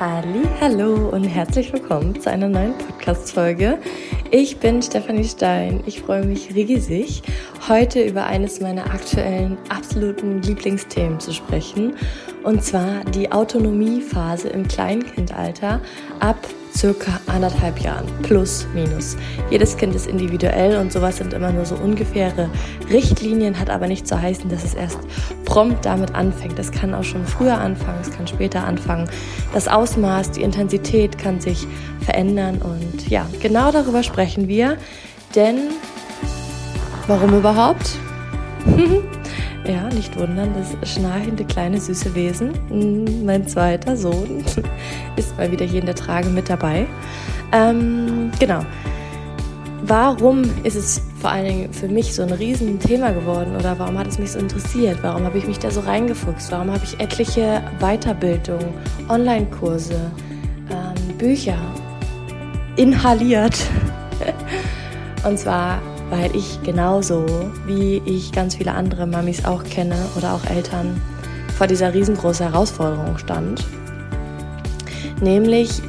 Hallo und herzlich willkommen zu einer neuen Podcast-Folge. Ich bin Stefanie Stein. Ich freue mich riesig, heute über eines meiner aktuellen absoluten Lieblingsthemen zu sprechen. Und zwar die Autonomiephase im Kleinkindalter ab circa anderthalb Jahren. Plus, minus. Jedes Kind ist individuell und sowas sind immer nur so ungefähre Richtlinien, hat aber nicht zu heißen, dass es erst prompt damit anfängt. Es kann auch schon früher anfangen, es kann später anfangen. Das Ausmaß, die Intensität kann sich verändern und ja, genau darüber sprechen wir. Denn warum überhaupt? Ja, nicht wundern, das schnarchende kleine süße Wesen, hm, mein zweiter Sohn, ist mal wieder hier in der Trage mit dabei. Ähm, genau. Warum ist es vor allen Dingen für mich so ein Riesenthema geworden oder warum hat es mich so interessiert? Warum habe ich mich da so reingefuchst? Warum habe ich etliche Weiterbildungen, Online-Kurse, ähm, Bücher inhaliert? Und zwar weil ich genauso wie ich ganz viele andere Mamis auch kenne oder auch Eltern vor dieser riesengroßen Herausforderung stand. Nämlich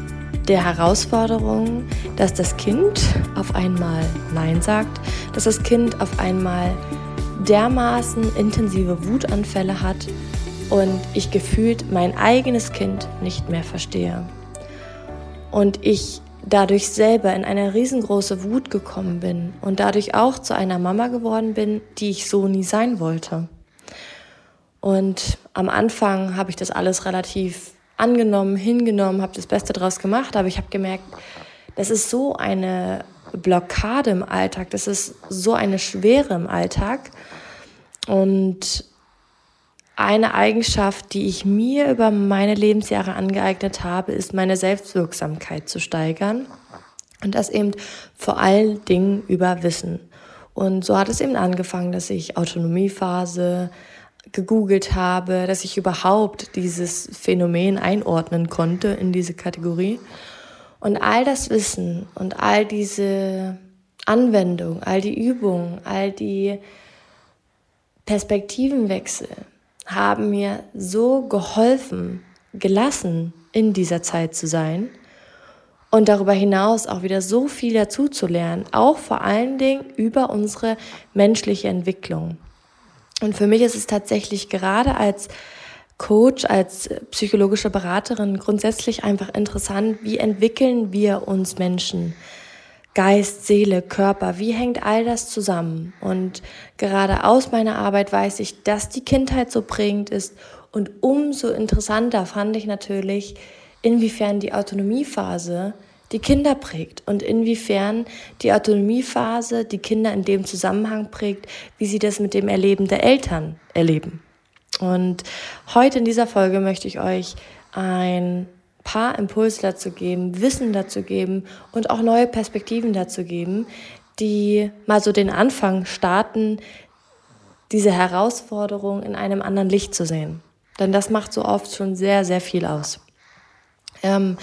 der Herausforderung, dass das Kind auf einmal Nein sagt, dass das Kind auf einmal dermaßen intensive Wutanfälle hat und ich gefühlt mein eigenes Kind nicht mehr verstehe. Und ich dadurch selber in eine riesengroße Wut gekommen bin und dadurch auch zu einer Mama geworden bin, die ich so nie sein wollte. Und am Anfang habe ich das alles relativ angenommen, hingenommen, habe das Beste draus gemacht, aber ich habe gemerkt, das ist so eine Blockade im Alltag, das ist so eine Schwere im Alltag und eine Eigenschaft, die ich mir über meine Lebensjahre angeeignet habe, ist meine Selbstwirksamkeit zu steigern. Und das eben vor allen Dingen über Wissen. Und so hat es eben angefangen, dass ich Autonomiephase gegoogelt habe, dass ich überhaupt dieses Phänomen einordnen konnte in diese Kategorie. Und all das Wissen und all diese Anwendung, all die Übungen, all die Perspektivenwechsel, haben mir so geholfen, gelassen in dieser Zeit zu sein und darüber hinaus auch wieder so viel dazu zu lernen, auch vor allen Dingen über unsere menschliche Entwicklung. Und für mich ist es tatsächlich gerade als Coach, als psychologische Beraterin grundsätzlich einfach interessant, wie entwickeln wir uns Menschen? Geist, Seele, Körper, wie hängt all das zusammen? Und gerade aus meiner Arbeit weiß ich, dass die Kindheit so prägend ist. Und umso interessanter fand ich natürlich, inwiefern die Autonomiephase die Kinder prägt und inwiefern die Autonomiephase die Kinder in dem Zusammenhang prägt, wie sie das mit dem Erleben der Eltern erleben. Und heute in dieser Folge möchte ich euch ein paar Impulse dazu geben, Wissen dazu geben und auch neue Perspektiven dazu geben, die mal so den Anfang starten, diese Herausforderung in einem anderen Licht zu sehen. Denn das macht so oft schon sehr, sehr viel aus. Ähm,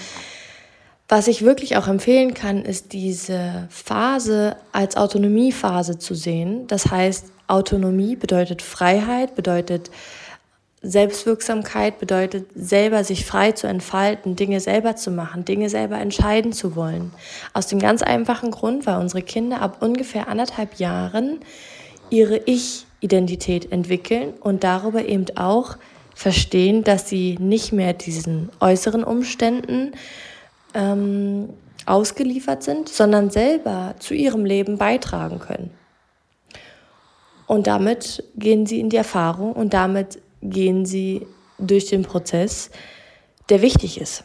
was ich wirklich auch empfehlen kann, ist diese Phase als Autonomiephase zu sehen. Das heißt, Autonomie bedeutet Freiheit, bedeutet Selbstwirksamkeit bedeutet, selber sich frei zu entfalten, Dinge selber zu machen, Dinge selber entscheiden zu wollen. Aus dem ganz einfachen Grund, weil unsere Kinder ab ungefähr anderthalb Jahren ihre Ich-Identität entwickeln und darüber eben auch verstehen, dass sie nicht mehr diesen äußeren Umständen ähm, ausgeliefert sind, sondern selber zu ihrem Leben beitragen können. Und damit gehen sie in die Erfahrung und damit gehen sie durch den Prozess, der wichtig ist.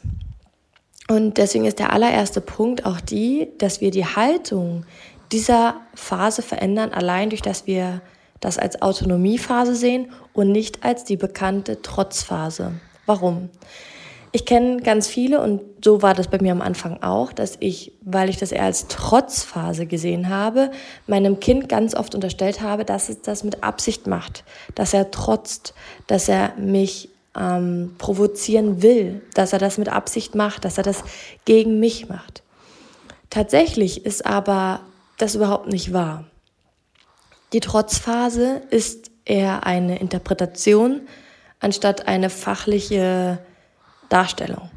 Und deswegen ist der allererste Punkt auch die, dass wir die Haltung dieser Phase verändern, allein durch dass wir das als Autonomiephase sehen und nicht als die bekannte Trotzphase. Warum? Ich kenne ganz viele und so war das bei mir am Anfang auch, dass ich, weil ich das eher als Trotzphase gesehen habe, meinem Kind ganz oft unterstellt habe, dass es das mit Absicht macht, dass er trotzt, dass er mich ähm, provozieren will, dass er das mit Absicht macht, dass er das gegen mich macht. Tatsächlich ist aber das überhaupt nicht wahr. Die Trotzphase ist eher eine Interpretation anstatt eine fachliche Darstellung.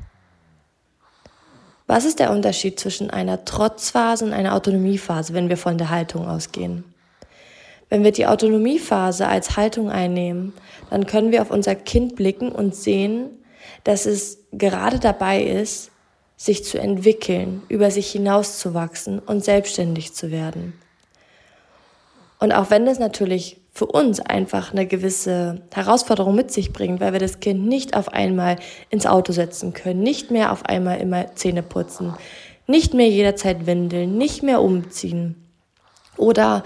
Was ist der Unterschied zwischen einer Trotzphase und einer Autonomiephase, wenn wir von der Haltung ausgehen? Wenn wir die Autonomiephase als Haltung einnehmen, dann können wir auf unser Kind blicken und sehen, dass es gerade dabei ist, sich zu entwickeln, über sich hinauszuwachsen und selbstständig zu werden. Und auch wenn das natürlich für uns einfach eine gewisse Herausforderung mit sich bringt, weil wir das Kind nicht auf einmal ins Auto setzen können, nicht mehr auf einmal immer Zähne putzen, nicht mehr jederzeit windeln, nicht mehr umziehen oder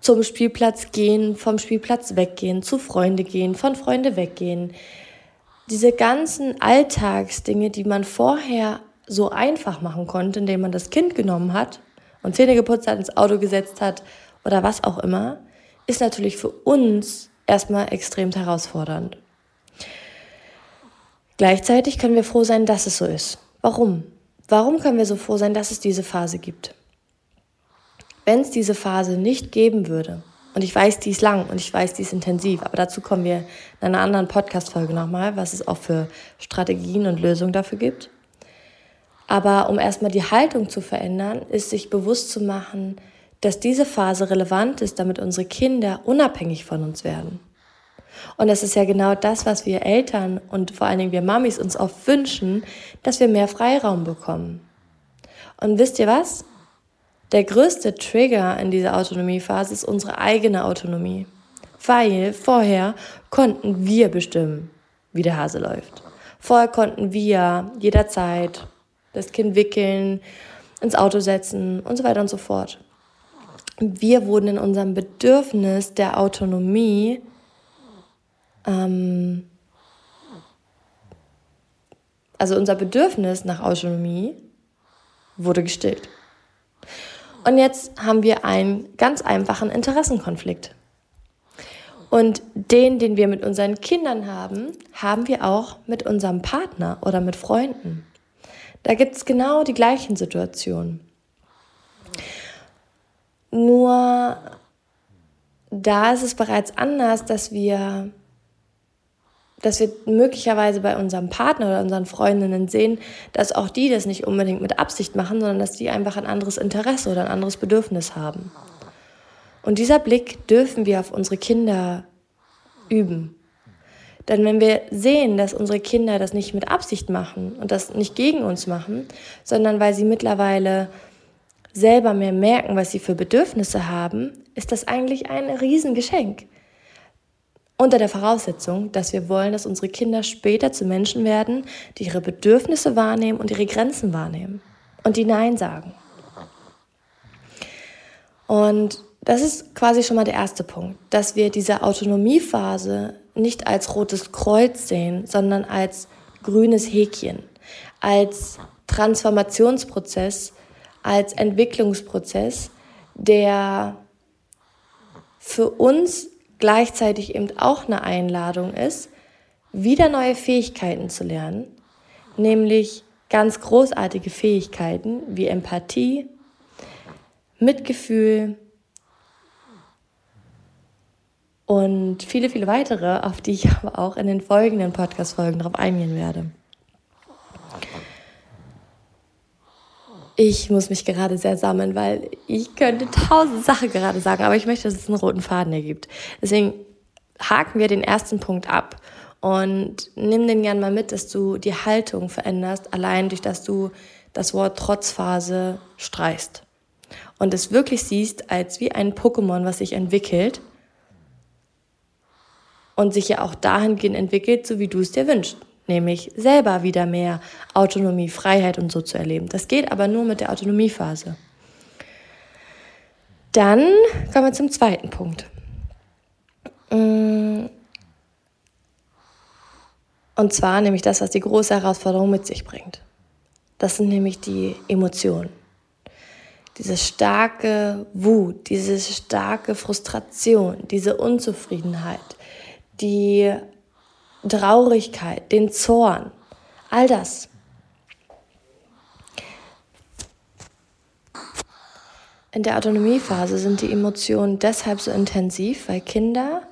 zum Spielplatz gehen, vom Spielplatz weggehen, zu Freunde gehen, von Freunde weggehen. Diese ganzen Alltagsdinge, die man vorher so einfach machen konnte, indem man das Kind genommen hat und Zähne geputzt hat, ins Auto gesetzt hat oder was auch immer, ist natürlich für uns erstmal extrem herausfordernd. Gleichzeitig können wir froh sein, dass es so ist. Warum? Warum können wir so froh sein, dass es diese Phase gibt? Wenn es diese Phase nicht geben würde, und ich weiß, die ist lang und ich weiß, die ist intensiv, aber dazu kommen wir in einer anderen Podcast-Folge nochmal, was es auch für Strategien und Lösungen dafür gibt. Aber um erstmal die Haltung zu verändern, ist sich bewusst zu machen, dass diese Phase relevant ist, damit unsere Kinder unabhängig von uns werden. Und das ist ja genau das, was wir Eltern und vor allen Dingen wir Mamis uns oft wünschen, dass wir mehr Freiraum bekommen. Und wisst ihr was? Der größte Trigger in dieser Autonomiephase ist unsere eigene Autonomie. Weil vorher konnten wir bestimmen, wie der Hase läuft. Vorher konnten wir jederzeit das Kind wickeln, ins Auto setzen und so weiter und so fort. Wir wurden in unserem Bedürfnis der Autonomie ähm, also unser Bedürfnis nach Autonomie wurde gestillt. Und jetzt haben wir einen ganz einfachen Interessenkonflikt. Und den, den wir mit unseren Kindern haben, haben wir auch mit unserem Partner oder mit Freunden. Da gibt es genau die gleichen Situationen. Nur da ist es bereits anders, dass wir, dass wir möglicherweise bei unserem Partner oder unseren Freundinnen sehen, dass auch die das nicht unbedingt mit Absicht machen, sondern dass die einfach ein anderes Interesse oder ein anderes Bedürfnis haben. Und dieser Blick dürfen wir auf unsere Kinder üben. Denn wenn wir sehen, dass unsere Kinder das nicht mit Absicht machen und das nicht gegen uns machen, sondern weil sie mittlerweile selber mehr merken, was sie für Bedürfnisse haben, ist das eigentlich ein Riesengeschenk. Unter der Voraussetzung, dass wir wollen, dass unsere Kinder später zu Menschen werden, die ihre Bedürfnisse wahrnehmen und ihre Grenzen wahrnehmen und die Nein sagen. Und das ist quasi schon mal der erste Punkt, dass wir diese Autonomiephase nicht als rotes Kreuz sehen, sondern als grünes Häkchen, als Transformationsprozess, als Entwicklungsprozess, der für uns gleichzeitig eben auch eine Einladung ist, wieder neue Fähigkeiten zu lernen, nämlich ganz großartige Fähigkeiten wie Empathie, Mitgefühl, und viele, viele weitere, auf die ich aber auch in den folgenden Podcast-Folgen darauf eingehen werde. Ich muss mich gerade sehr sammeln, weil ich könnte tausend Sachen gerade sagen, aber ich möchte, dass es einen roten Faden ergibt. Deswegen haken wir den ersten Punkt ab und nimm den gern mal mit, dass du die Haltung veränderst, allein durch dass du das Wort Trotzphase streichst und es wirklich siehst als wie ein Pokémon, was sich entwickelt und sich ja auch dahingehend entwickelt, so wie du es dir wünschst. Nämlich selber wieder mehr Autonomie, Freiheit und so zu erleben. Das geht aber nur mit der Autonomiephase. Dann kommen wir zum zweiten Punkt. Mm. Und zwar nämlich das, was die große Herausforderung mit sich bringt. Das sind nämlich die Emotionen. Diese starke Wut, diese starke Frustration, diese Unzufriedenheit, die Traurigkeit, den Zorn, all das. In der Autonomiephase sind die Emotionen deshalb so intensiv, weil Kinder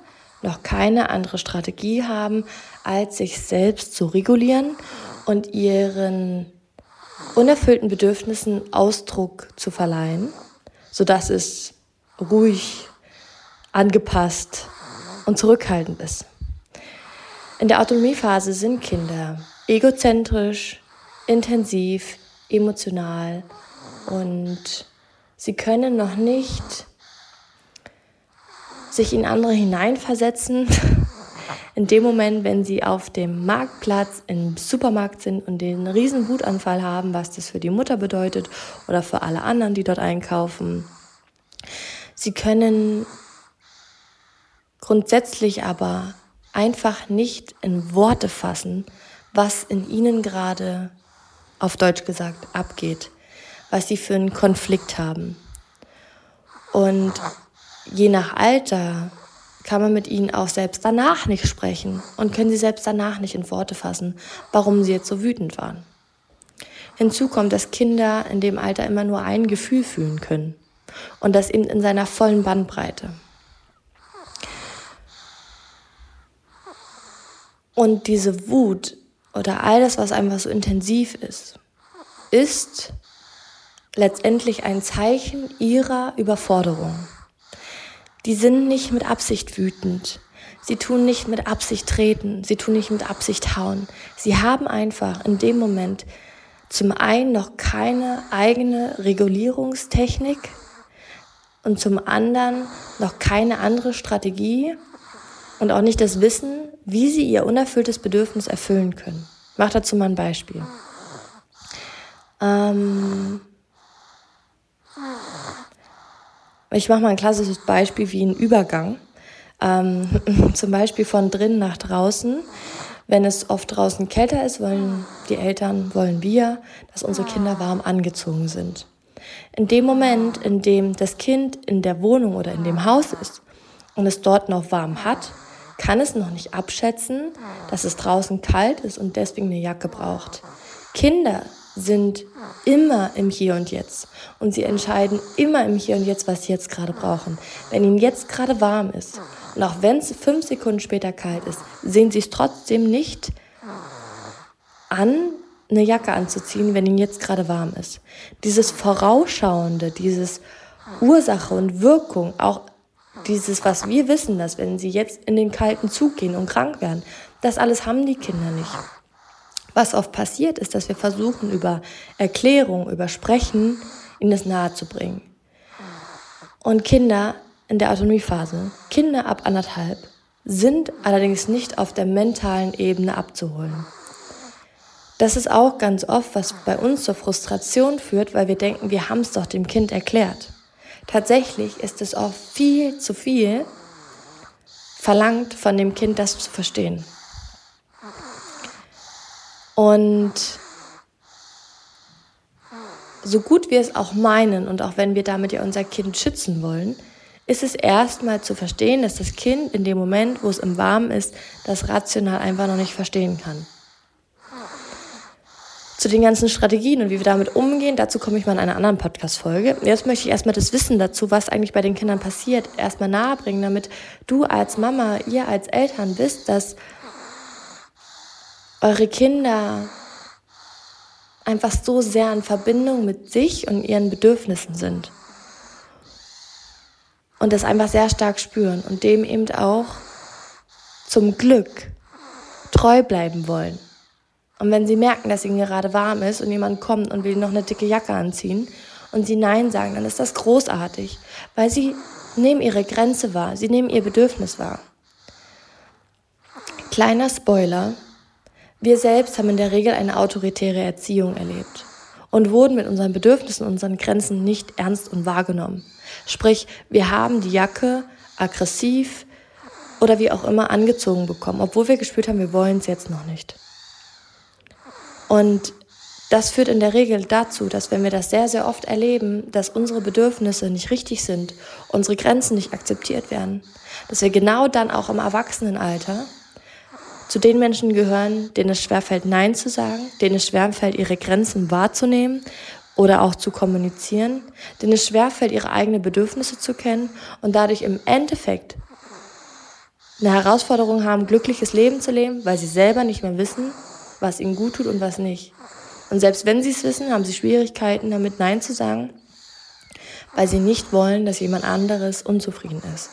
noch keine andere Strategie haben, als sich selbst zu regulieren und ihren unerfüllten Bedürfnissen Ausdruck zu verleihen, sodass es ruhig, angepasst und zurückhaltend ist. In der Autonomiephase sind Kinder egozentrisch, intensiv, emotional und sie können noch nicht sich in andere hineinversetzen. In dem Moment, wenn sie auf dem Marktplatz im Supermarkt sind und den riesen Wutanfall haben, was das für die Mutter bedeutet oder für alle anderen, die dort einkaufen. Sie können grundsätzlich aber einfach nicht in Worte fassen, was in ihnen gerade, auf Deutsch gesagt, abgeht, was sie für einen Konflikt haben. Und je nach Alter kann man mit ihnen auch selbst danach nicht sprechen und können sie selbst danach nicht in Worte fassen, warum sie jetzt so wütend waren. Hinzu kommt, dass Kinder in dem Alter immer nur ein Gefühl fühlen können und das eben in seiner vollen Bandbreite. Und diese Wut oder all das, was einfach so intensiv ist, ist letztendlich ein Zeichen ihrer Überforderung. Die sind nicht mit Absicht wütend. Sie tun nicht mit Absicht treten. Sie tun nicht mit Absicht hauen. Sie haben einfach in dem Moment zum einen noch keine eigene Regulierungstechnik und zum anderen noch keine andere Strategie und auch nicht das Wissen, wie sie ihr unerfülltes Bedürfnis erfüllen können. Ich mache dazu mal ein Beispiel. Ähm, Ich mache mal ein klassisches Beispiel wie ein Übergang. Ähm, zum Beispiel von drinnen nach draußen. Wenn es oft draußen kälter ist, wollen die Eltern, wollen wir, dass unsere Kinder warm angezogen sind. In dem Moment, in dem das Kind in der Wohnung oder in dem Haus ist und es dort noch warm hat, kann es noch nicht abschätzen, dass es draußen kalt ist und deswegen eine Jacke braucht. Kinder sind immer im Hier und Jetzt. Und sie entscheiden immer im Hier und Jetzt, was sie jetzt gerade brauchen. Wenn ihnen jetzt gerade warm ist und auch wenn es fünf Sekunden später kalt ist, sehen sie es trotzdem nicht an, eine Jacke anzuziehen, wenn ihnen jetzt gerade warm ist. Dieses Vorausschauende, dieses Ursache und Wirkung, auch dieses, was wir wissen, dass wenn sie jetzt in den kalten Zug gehen und krank werden, das alles haben die Kinder nicht. Was oft passiert, ist, dass wir versuchen, über Erklärung, über Sprechen, ihnen das nahe zu bringen. Und Kinder in der Autonomiephase, Kinder ab anderthalb, sind allerdings nicht auf der mentalen Ebene abzuholen. Das ist auch ganz oft, was bei uns zur Frustration führt, weil wir denken, wir haben es doch dem Kind erklärt. Tatsächlich ist es oft viel zu viel verlangt von dem Kind, das zu verstehen. Und so gut wir es auch meinen und auch wenn wir damit ja unser Kind schützen wollen, ist es erstmal zu verstehen, dass das Kind in dem Moment, wo es im Warmen ist, das rational einfach noch nicht verstehen kann. Zu den ganzen Strategien und wie wir damit umgehen, dazu komme ich mal in einer anderen Podcast-Folge. Jetzt möchte ich erstmal das Wissen dazu, was eigentlich bei den Kindern passiert, erstmal nahebringen, damit du als Mama, ihr als Eltern wisst, dass eure Kinder einfach so sehr in Verbindung mit sich und ihren Bedürfnissen sind. Und das einfach sehr stark spüren und dem eben auch zum Glück treu bleiben wollen. Und wenn sie merken, dass ihnen gerade warm ist und jemand kommt und will noch eine dicke Jacke anziehen und sie Nein sagen, dann ist das großartig, weil sie nehmen ihre Grenze wahr, sie nehmen ihr Bedürfnis wahr. Kleiner Spoiler, wir selbst haben in der Regel eine autoritäre Erziehung erlebt und wurden mit unseren Bedürfnissen unseren Grenzen nicht ernst und wahrgenommen. Sprich, wir haben die Jacke aggressiv oder wie auch immer angezogen bekommen, obwohl wir gespürt haben, wir wollen es jetzt noch nicht. Und das führt in der Regel dazu, dass wenn wir das sehr, sehr oft erleben, dass unsere Bedürfnisse nicht richtig sind, unsere Grenzen nicht akzeptiert werden, dass wir genau dann auch im Erwachsenenalter zu den Menschen gehören, denen es schwerfällt, Nein zu sagen, denen es schwerfällt, ihre Grenzen wahrzunehmen oder auch zu kommunizieren, denen es schwerfällt, ihre eigenen Bedürfnisse zu kennen und dadurch im Endeffekt eine Herausforderung haben, glückliches Leben zu leben, weil sie selber nicht mehr wissen, was ihnen gut tut und was nicht. Und selbst wenn sie es wissen, haben sie Schwierigkeiten damit Nein zu sagen, weil sie nicht wollen, dass jemand anderes unzufrieden ist.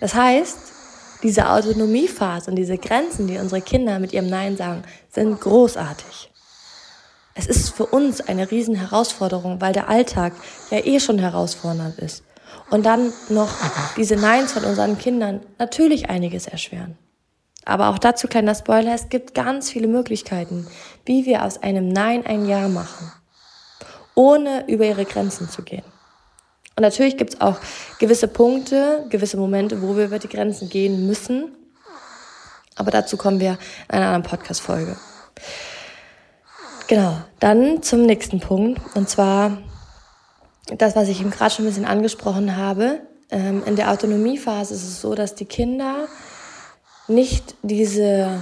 Das heißt, diese Autonomiephase und diese Grenzen, die unsere Kinder mit ihrem Nein sagen, sind großartig. Es ist für uns eine riesen Herausforderung, weil der Alltag ja eh schon herausfordernd ist. Und dann noch diese Neins von unseren Kindern natürlich einiges erschweren. Aber auch dazu kleiner Spoiler, es gibt ganz viele Möglichkeiten, wie wir aus einem Nein ein Ja machen, ohne über ihre Grenzen zu gehen. Und natürlich gibt es auch gewisse Punkte, gewisse Momente, wo wir über die Grenzen gehen müssen. Aber dazu kommen wir in einer anderen Podcast-Folge. Genau, dann zum nächsten Punkt. Und zwar das, was ich eben gerade schon ein bisschen angesprochen habe. Ähm, in der Autonomiephase ist es so, dass die Kinder nicht diese,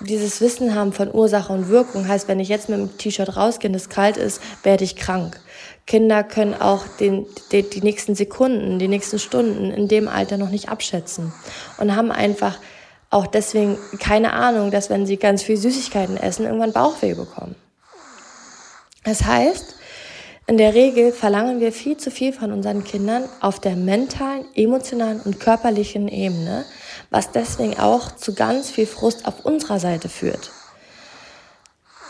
dieses Wissen haben von Ursache und Wirkung. Heißt, wenn ich jetzt mit dem T-Shirt rausgehe und es kalt ist, werde ich krank. Kinder können auch den, die, die nächsten Sekunden, die nächsten Stunden in dem Alter noch nicht abschätzen und haben einfach auch deswegen keine Ahnung, dass wenn sie ganz viel Süßigkeiten essen, irgendwann Bauchweh bekommen. Das heißt, in der Regel verlangen wir viel zu viel von unseren Kindern auf der mentalen, emotionalen und körperlichen Ebene, was deswegen auch zu ganz viel Frust auf unserer Seite führt.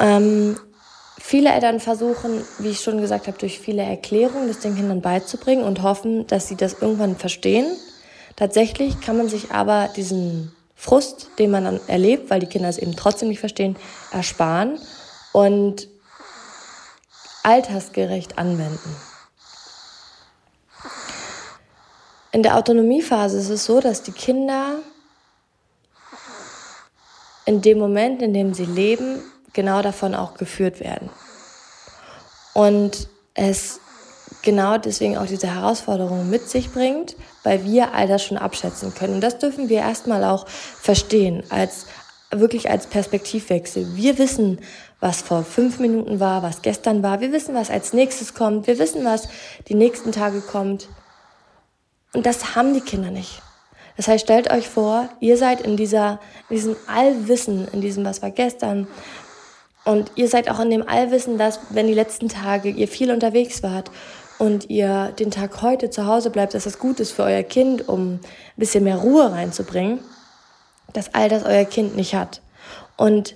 Ähm, viele Eltern versuchen, wie ich schon gesagt habe, durch viele Erklärungen das den Kindern beizubringen und hoffen, dass sie das irgendwann verstehen. Tatsächlich kann man sich aber diesen Frust, den man dann erlebt, weil die Kinder es eben trotzdem nicht verstehen, ersparen und altersgerecht anwenden. In der Autonomiephase ist es so, dass die Kinder in dem Moment, in dem sie leben, genau davon auch geführt werden. Und es genau deswegen auch diese Herausforderung mit sich bringt, weil wir all das schon abschätzen können. Und das dürfen wir erstmal auch verstehen, als wirklich als Perspektivwechsel. Wir wissen, was vor fünf Minuten war, was gestern war. Wir wissen, was als nächstes kommt. Wir wissen, was die nächsten Tage kommt. Und das haben die Kinder nicht. Das heißt, stellt euch vor, ihr seid in dieser, in diesem Allwissen, in diesem, was war gestern. Und ihr seid auch in dem Allwissen, dass, wenn die letzten Tage ihr viel unterwegs wart und ihr den Tag heute zu Hause bleibt, dass das gut ist für euer Kind, um ein bisschen mehr Ruhe reinzubringen, dass all das euer Kind nicht hat. Und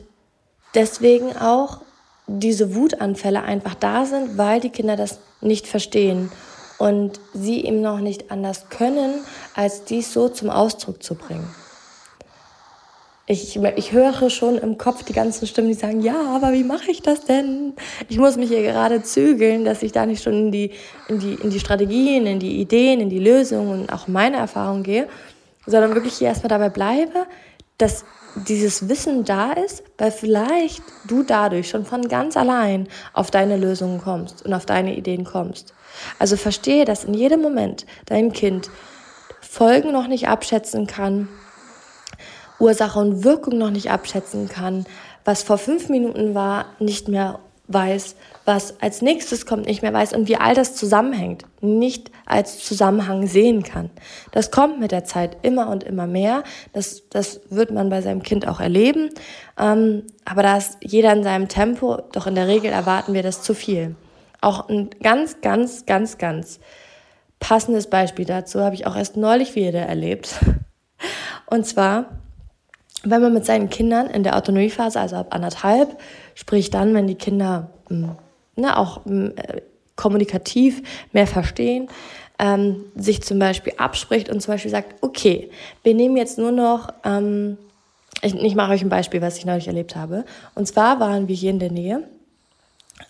deswegen auch diese Wutanfälle einfach da sind, weil die Kinder das nicht verstehen und sie eben noch nicht anders können, als dies so zum Ausdruck zu bringen. Ich, ich höre schon im Kopf die ganzen Stimmen, die sagen, ja, aber wie mache ich das denn? Ich muss mich hier gerade zügeln, dass ich da nicht schon in die, in die, in die Strategien, in die Ideen, in die Lösungen und auch meine Erfahrungen gehe, sondern wirklich hier erstmal dabei bleibe, dass dieses Wissen da ist, weil vielleicht du dadurch schon von ganz allein auf deine Lösungen kommst und auf deine Ideen kommst. Also verstehe, dass in jedem Moment dein Kind Folgen noch nicht abschätzen kann, Ursache und Wirkung noch nicht abschätzen kann, was vor fünf Minuten war, nicht mehr weiß, was als nächstes kommt, nicht mehr weiß und wie all das zusammenhängt, nicht als Zusammenhang sehen kann. Das kommt mit der Zeit immer und immer mehr. Das, das wird man bei seinem Kind auch erleben. Ähm, aber da ist jeder in seinem Tempo, doch in der Regel erwarten wir das zu viel. Auch ein ganz, ganz, ganz, ganz passendes Beispiel dazu habe ich auch erst neulich wieder erlebt. Und zwar wenn man mit seinen Kindern in der Autonomiephase, also ab anderthalb, sprich dann, wenn die Kinder hm, ne, auch hm, äh, kommunikativ mehr verstehen, ähm, sich zum Beispiel abspricht und zum Beispiel sagt, okay, wir nehmen jetzt nur noch, ähm, ich, ich mache euch ein Beispiel, was ich neulich erlebt habe. Und zwar waren wir hier in der Nähe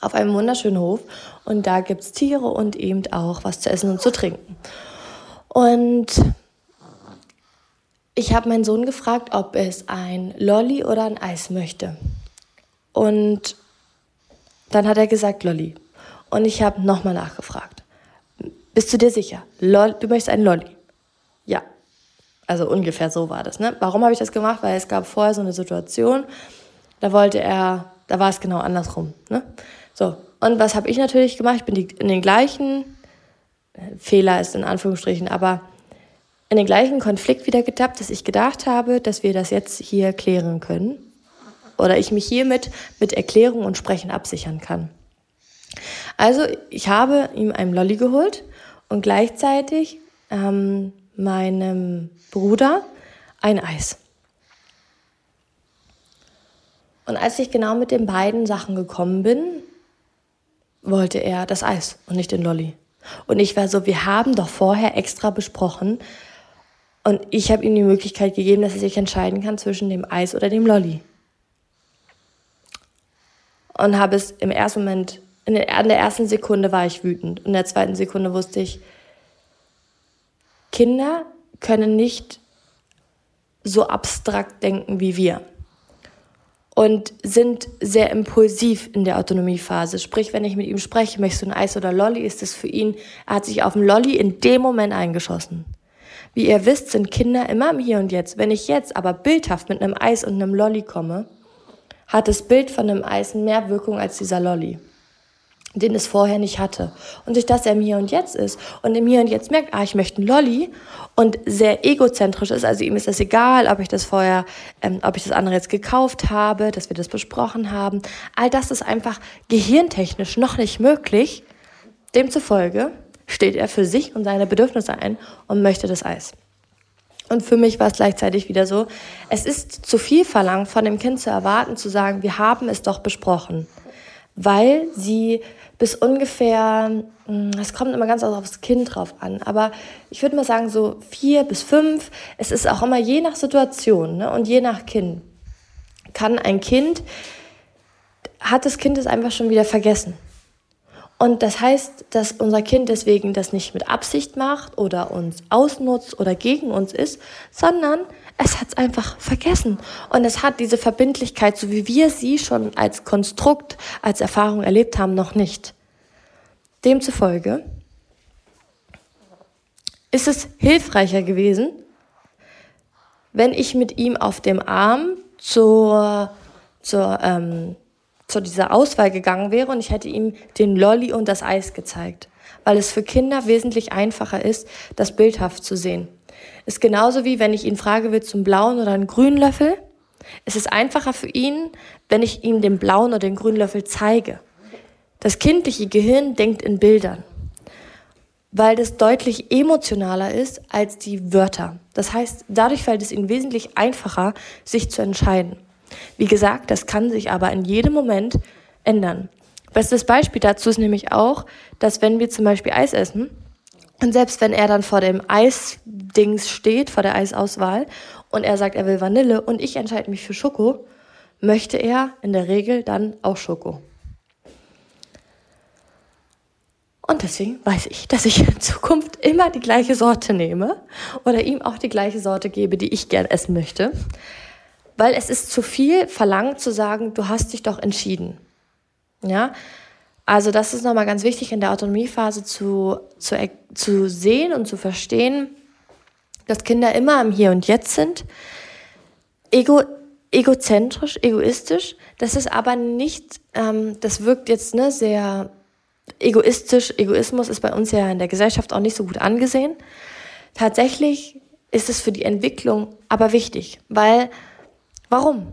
auf einem wunderschönen Hof und da gibt's Tiere und eben auch was zu essen und zu trinken. Und ich habe meinen Sohn gefragt, ob es ein Lolli oder ein Eis möchte. Und dann hat er gesagt Lolli. Und ich habe nochmal nachgefragt. Bist du dir sicher? Lol, du möchtest ein Lolli? Ja. Also ungefähr so war das. Ne? Warum habe ich das gemacht? Weil es gab vorher so eine Situation, da wollte er, da war es genau andersrum. Ne? So, und was habe ich natürlich gemacht? Ich bin die, in den gleichen, äh, Fehler ist in Anführungsstrichen, aber in den gleichen Konflikt wieder getappt, dass ich gedacht habe, dass wir das jetzt hier klären können. oder ich mich hiermit mit Erklärung und Sprechen absichern kann. Also ich habe ihm einen Lolli geholt und gleichzeitig ähm, meinem Bruder ein Eis. Und als ich genau mit den beiden Sachen gekommen bin, wollte er das Eis und nicht den Lolli. Und ich war so, wir haben doch vorher extra besprochen und ich habe ihm die Möglichkeit gegeben, dass er sich entscheiden kann zwischen dem Eis oder dem Lolli. Und habe es im ersten Moment, in der, ersten Sekunde war ich wütend. In der zweiten Sekunde wusste ich, Kinder können nicht so abstrakt denken wie wir und sind sehr impulsiv in der Autonomiephase. Sprich, wenn ich mit ihm spreche, möchtest du ein Eis oder Lolli, ist es für ihn, er hat sich auf dem Lolli in dem Moment eingeschossen. Wie ihr wisst, sind Kinder immer im Hier und Jetzt. Wenn ich jetzt aber bildhaft mit einem Eis und einem Lolli komme, hat das Bild von einem Eis mehr Wirkung als dieser Lolli den es vorher nicht hatte. Und durch das er im Hier und Jetzt ist und im Hier und Jetzt merkt, ah, ich möchte einen Lolli und sehr egozentrisch ist, also ihm ist das egal, ob ich das vorher, ähm, ob ich das andere jetzt gekauft habe, dass wir das besprochen haben. All das ist einfach gehirntechnisch noch nicht möglich. Demzufolge steht er für sich und seine Bedürfnisse ein und möchte das Eis. Und für mich war es gleichzeitig wieder so, es ist zu viel verlangt, von dem Kind zu erwarten, zu sagen, wir haben es doch besprochen. Weil sie bis ungefähr, hm, es kommt immer ganz aufs Kind drauf an, aber ich würde mal sagen so vier bis fünf. Es ist auch immer je nach Situation ne, und je nach Kind. Kann ein Kind, hat das Kind es einfach schon wieder vergessen. Und das heißt, dass unser Kind deswegen das nicht mit Absicht macht oder uns ausnutzt oder gegen uns ist, sondern es hat es einfach vergessen. Und es hat diese Verbindlichkeit, so wie wir sie schon als Konstrukt, als Erfahrung erlebt haben, noch nicht. Demzufolge ist es hilfreicher gewesen, wenn ich mit ihm auf dem Arm zur, zur ähm, zu dieser Auswahl gegangen wäre und ich hätte ihm den Lolli und das Eis gezeigt, weil es für Kinder wesentlich einfacher ist, das bildhaft zu sehen. Ist genauso wie wenn ich ihn frage, willst du einen blauen oder einen grünen Löffel? Es ist einfacher für ihn, wenn ich ihm den blauen oder den grünen Löffel zeige. Das kindliche Gehirn denkt in Bildern, weil das deutlich emotionaler ist als die Wörter. Das heißt, dadurch fällt es ihm wesentlich einfacher, sich zu entscheiden. Wie gesagt, das kann sich aber in jedem Moment ändern. Bestes Beispiel dazu ist nämlich auch, dass wenn wir zum Beispiel Eis essen und selbst wenn er dann vor dem Eisdings steht, vor der Eisauswahl und er sagt, er will Vanille und ich entscheide mich für Schoko, möchte er in der Regel dann auch Schoko. Und deswegen weiß ich, dass ich in Zukunft immer die gleiche Sorte nehme oder ihm auch die gleiche Sorte gebe, die ich gern essen möchte weil es ist zu viel verlangt zu sagen, du hast dich doch entschieden. Ja, also das ist nochmal ganz wichtig in der Autonomiephase zu, zu, zu sehen und zu verstehen, dass Kinder immer im Hier und Jetzt sind, ego, egozentrisch, egoistisch. Das ist aber nicht, ähm, das wirkt jetzt ne, sehr egoistisch. Egoismus ist bei uns ja in der Gesellschaft auch nicht so gut angesehen. Tatsächlich ist es für die Entwicklung aber wichtig, weil Warum?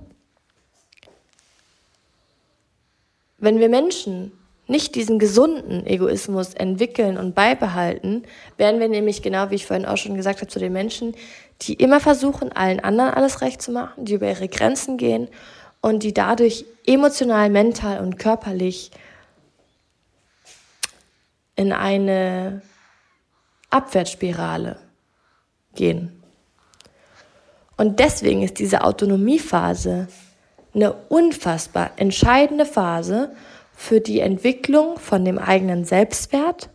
Wenn wir Menschen nicht diesen gesunden Egoismus entwickeln und beibehalten, werden wir nämlich genau, wie ich vorhin auch schon gesagt habe, zu den Menschen, die immer versuchen, allen anderen alles recht zu machen, die über ihre Grenzen gehen und die dadurch emotional, mental und körperlich in eine Abwärtsspirale gehen. Und deswegen ist diese Autonomiephase eine unfassbar entscheidende Phase für die Entwicklung von dem eigenen Selbstwert,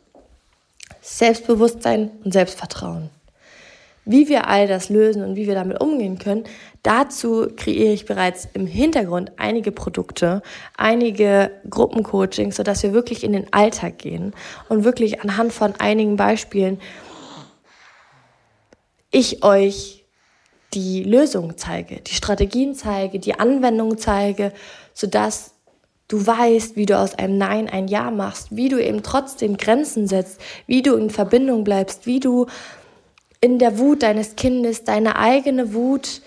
Selbstbewusstsein und Selbstvertrauen. Wie wir all das lösen und wie wir damit umgehen können, dazu kreiere ich bereits im Hintergrund einige Produkte, einige Gruppencoachings, sodass wir wirklich in den Alltag gehen und wirklich anhand von einigen Beispielen ich euch die Lösung zeige, die Strategien zeige, die Anwendung zeige, sodass du weißt, wie du aus einem Nein ein Ja machst, wie du eben trotzdem Grenzen setzt, wie du in Verbindung bleibst, wie du in der Wut deines Kindes deine eigene Wut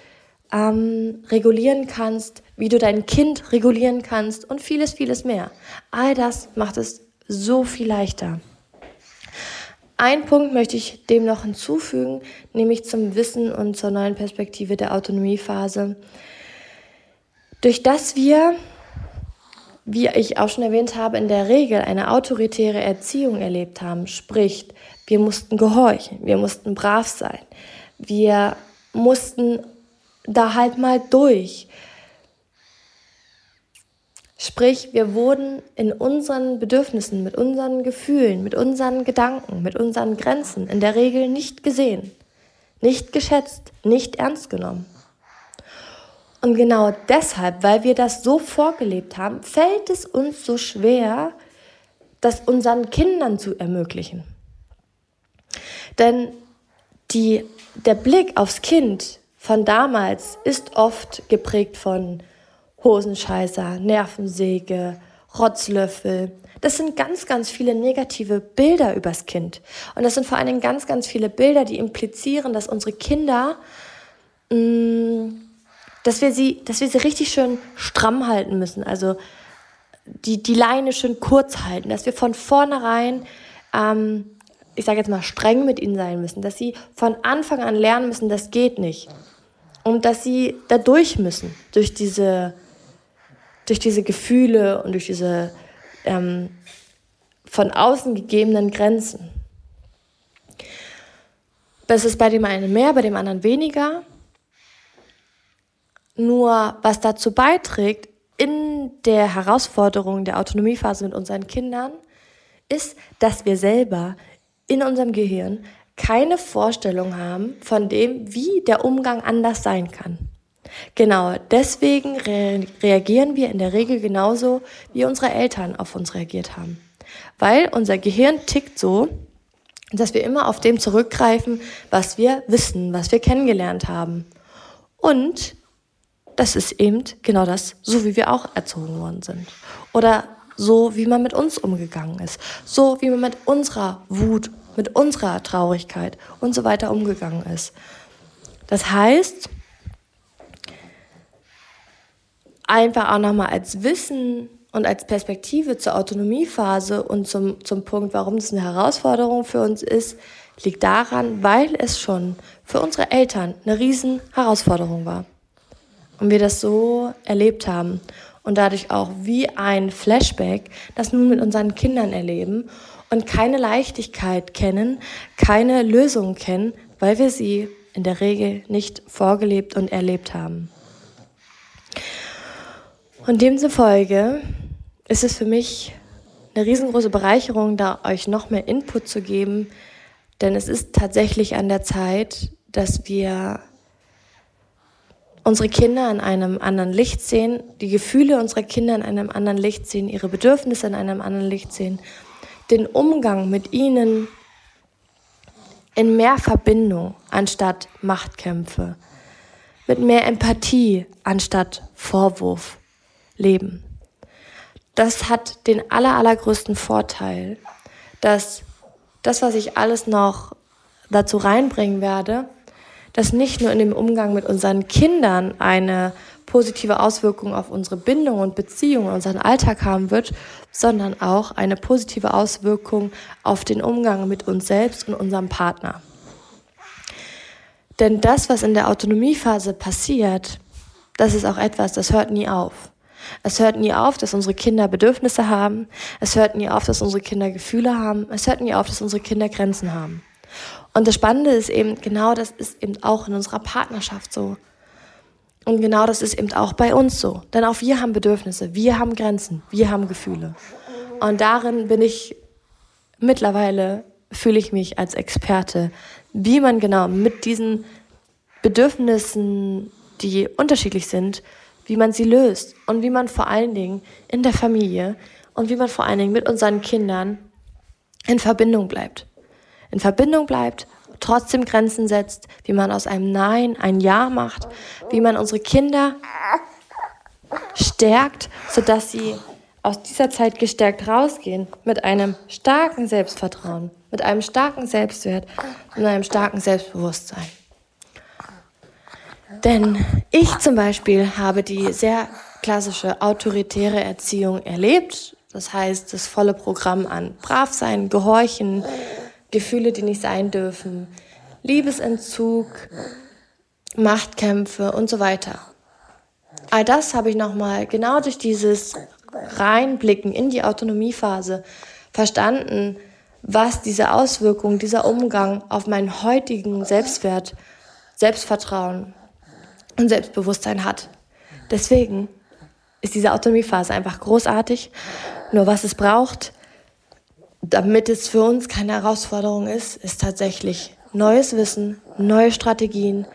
ähm, regulieren kannst, wie du dein Kind regulieren kannst und vieles, vieles mehr. All das macht es so viel leichter. Ein Punkt möchte ich dem noch hinzufügen, nämlich zum Wissen und zur neuen Perspektive der Autonomiephase. Durch das wir, wie ich auch schon erwähnt habe, in der Regel eine autoritäre Erziehung erlebt haben, sprich, wir mussten gehorchen, wir mussten brav sein, wir mussten da halt mal durch. Sprich, wir wurden in unseren Bedürfnissen, mit unseren Gefühlen, mit unseren Gedanken, mit unseren Grenzen in der Regel nicht gesehen, nicht geschätzt, nicht ernst genommen. Und genau deshalb, weil wir das so vorgelebt haben, fällt es uns so schwer, das unseren Kindern zu ermöglichen. Denn die, der Blick aufs Kind von damals ist oft geprägt von Hosenscheißer, Nervensäge, Rotzlöffel. Das sind ganz, ganz viele negative Bilder übers Kind. Und das sind vor allen Dingen ganz, ganz viele Bilder, die implizieren, dass unsere Kinder, mh, mm, dass wir sie, dass wir sie richtig schön stramm halten müssen. Also die, die Leine schön kurz halten, dass wir von vornherein, ähm, ich sage jetzt mal, streng mit ihnen sein müssen, dass sie von Anfang an lernen müssen, das geht nicht. Und dass sie da durch müssen, durch diese durch diese Gefühle und durch diese ähm, von außen gegebenen Grenzen. Das ist bei dem einen mehr, bei dem anderen weniger. Nur was dazu beiträgt, in der Herausforderung der Autonomiephase mit unseren Kindern, ist, dass wir selber in unserem Gehirn keine Vorstellung haben von dem, wie der Umgang anders sein kann. Genau, deswegen re reagieren wir in der Regel genauso, wie unsere Eltern auf uns reagiert haben. Weil unser Gehirn tickt so, dass wir immer auf dem zurückgreifen, was wir wissen, was wir kennengelernt haben. Und das ist eben genau das, so wie wir auch erzogen worden sind. Oder so, wie man mit uns umgegangen ist. So, wie man mit unserer Wut, mit unserer Traurigkeit und so weiter umgegangen ist. Das heißt, einfach auch nochmal als Wissen und als Perspektive zur Autonomiephase und zum, zum Punkt, warum das eine Herausforderung für uns ist, liegt daran, weil es schon für unsere Eltern eine riesen Herausforderung war. Und wir das so erlebt haben und dadurch auch wie ein Flashback das nun mit unseren Kindern erleben und keine Leichtigkeit kennen, keine Lösung kennen, weil wir sie in der Regel nicht vorgelebt und erlebt haben. Und demzufolge ist es für mich eine riesengroße Bereicherung, da euch noch mehr Input zu geben, denn es ist tatsächlich an der Zeit, dass wir unsere Kinder in einem anderen Licht sehen, die Gefühle unserer Kinder in einem anderen Licht sehen, ihre Bedürfnisse in einem anderen Licht sehen, den Umgang mit ihnen in mehr Verbindung anstatt Machtkämpfe, mit mehr Empathie anstatt Vorwurf leben. Das hat den aller, allergrößten Vorteil, dass das, was ich alles noch dazu reinbringen werde, dass nicht nur in dem Umgang mit unseren Kindern eine positive Auswirkung auf unsere Bindung und Beziehung, unseren Alltag haben wird, sondern auch eine positive Auswirkung auf den Umgang mit uns selbst und unserem Partner. Denn das, was in der Autonomiephase passiert, das ist auch etwas, das hört nie auf. Es hört nie auf, dass unsere Kinder Bedürfnisse haben. Es hört nie auf, dass unsere Kinder Gefühle haben. Es hört nie auf, dass unsere Kinder Grenzen haben. Und das Spannende ist eben, genau das ist eben auch in unserer Partnerschaft so. Und genau das ist eben auch bei uns so. Denn auch wir haben Bedürfnisse, wir haben Grenzen, wir haben Gefühle. Und darin bin ich mittlerweile, fühle ich mich als Experte, wie man genau mit diesen Bedürfnissen, die unterschiedlich sind, wie man sie löst und wie man vor allen Dingen in der Familie und wie man vor allen Dingen mit unseren Kindern in Verbindung bleibt. In Verbindung bleibt, trotzdem Grenzen setzt, wie man aus einem Nein ein Ja macht, wie man unsere Kinder stärkt, sodass sie aus dieser Zeit gestärkt rausgehen mit einem starken Selbstvertrauen, mit einem starken Selbstwert und einem starken Selbstbewusstsein. Denn ich zum Beispiel habe die sehr klassische autoritäre Erziehung erlebt. Das heißt, das volle Programm an Bravsein, Gehorchen, Gefühle, die nicht sein dürfen, Liebesentzug, Machtkämpfe und so weiter. All das habe ich nochmal genau durch dieses Reinblicken in die Autonomiephase verstanden, was diese Auswirkung, dieser Umgang auf meinen heutigen Selbstwert, Selbstvertrauen und Selbstbewusstsein hat. Deswegen ist diese Autonomiephase einfach großartig. Nur was es braucht, damit es für uns keine Herausforderung ist, ist tatsächlich neues Wissen, neue Strategien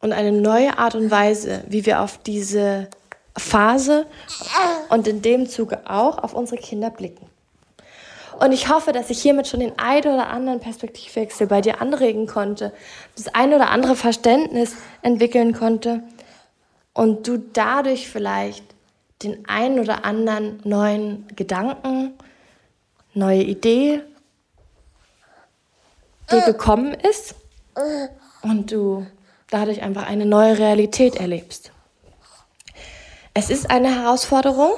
und eine neue Art und Weise, wie wir auf diese Phase und in dem Zuge auch auf unsere Kinder blicken. Und ich hoffe, dass ich hiermit schon den einen oder anderen Perspektivwechsel bei dir anregen konnte, das ein oder andere Verständnis entwickeln konnte und du dadurch vielleicht den einen oder anderen neuen Gedanken, neue Idee dir gekommen ist und du dadurch einfach eine neue Realität erlebst. Es ist eine Herausforderung,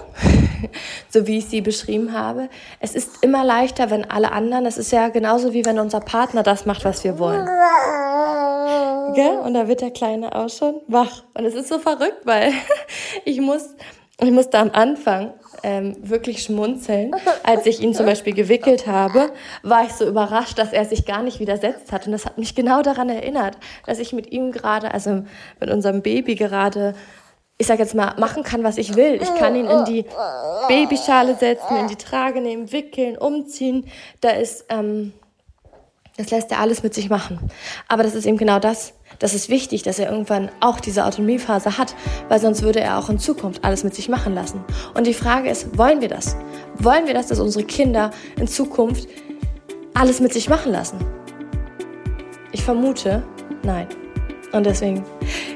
so wie ich sie beschrieben habe. Es ist immer leichter, wenn alle anderen, es ist ja genauso wie wenn unser Partner das macht, was wir wollen. Gell? Und da wird der Kleine auch schon wach. Und es ist so verrückt, weil ich muss, ich musste am Anfang ähm, wirklich schmunzeln. Als ich ihn zum Beispiel gewickelt habe, war ich so überrascht, dass er sich gar nicht widersetzt hat. Und das hat mich genau daran erinnert, dass ich mit ihm gerade, also mit unserem Baby gerade ich sag jetzt mal, machen kann, was ich will. Ich kann ihn in die Babyschale setzen, in die Trage nehmen, wickeln, umziehen. Da ist, ähm, das lässt er alles mit sich machen. Aber das ist eben genau das. Das ist wichtig, dass er irgendwann auch diese Autonomiephase hat, weil sonst würde er auch in Zukunft alles mit sich machen lassen. Und die Frage ist, wollen wir das? Wollen wir das, dass unsere Kinder in Zukunft alles mit sich machen lassen? Ich vermute, nein. Und deswegen,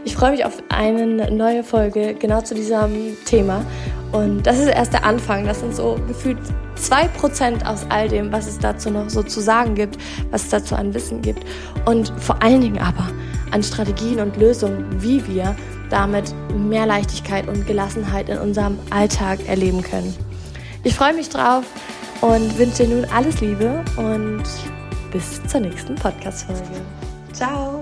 ich freue mich auf eine neue Folge genau zu diesem Thema. Und das ist erst der Anfang. Das sind so gefühlt zwei Prozent aus all dem, was es dazu noch so zu sagen gibt, was es dazu an Wissen gibt. Und vor allen Dingen aber an Strategien und Lösungen, wie wir damit mehr Leichtigkeit und Gelassenheit in unserem Alltag erleben können. Ich freue mich drauf und wünsche dir nun alles Liebe und bis zur nächsten Podcast-Folge. Ciao!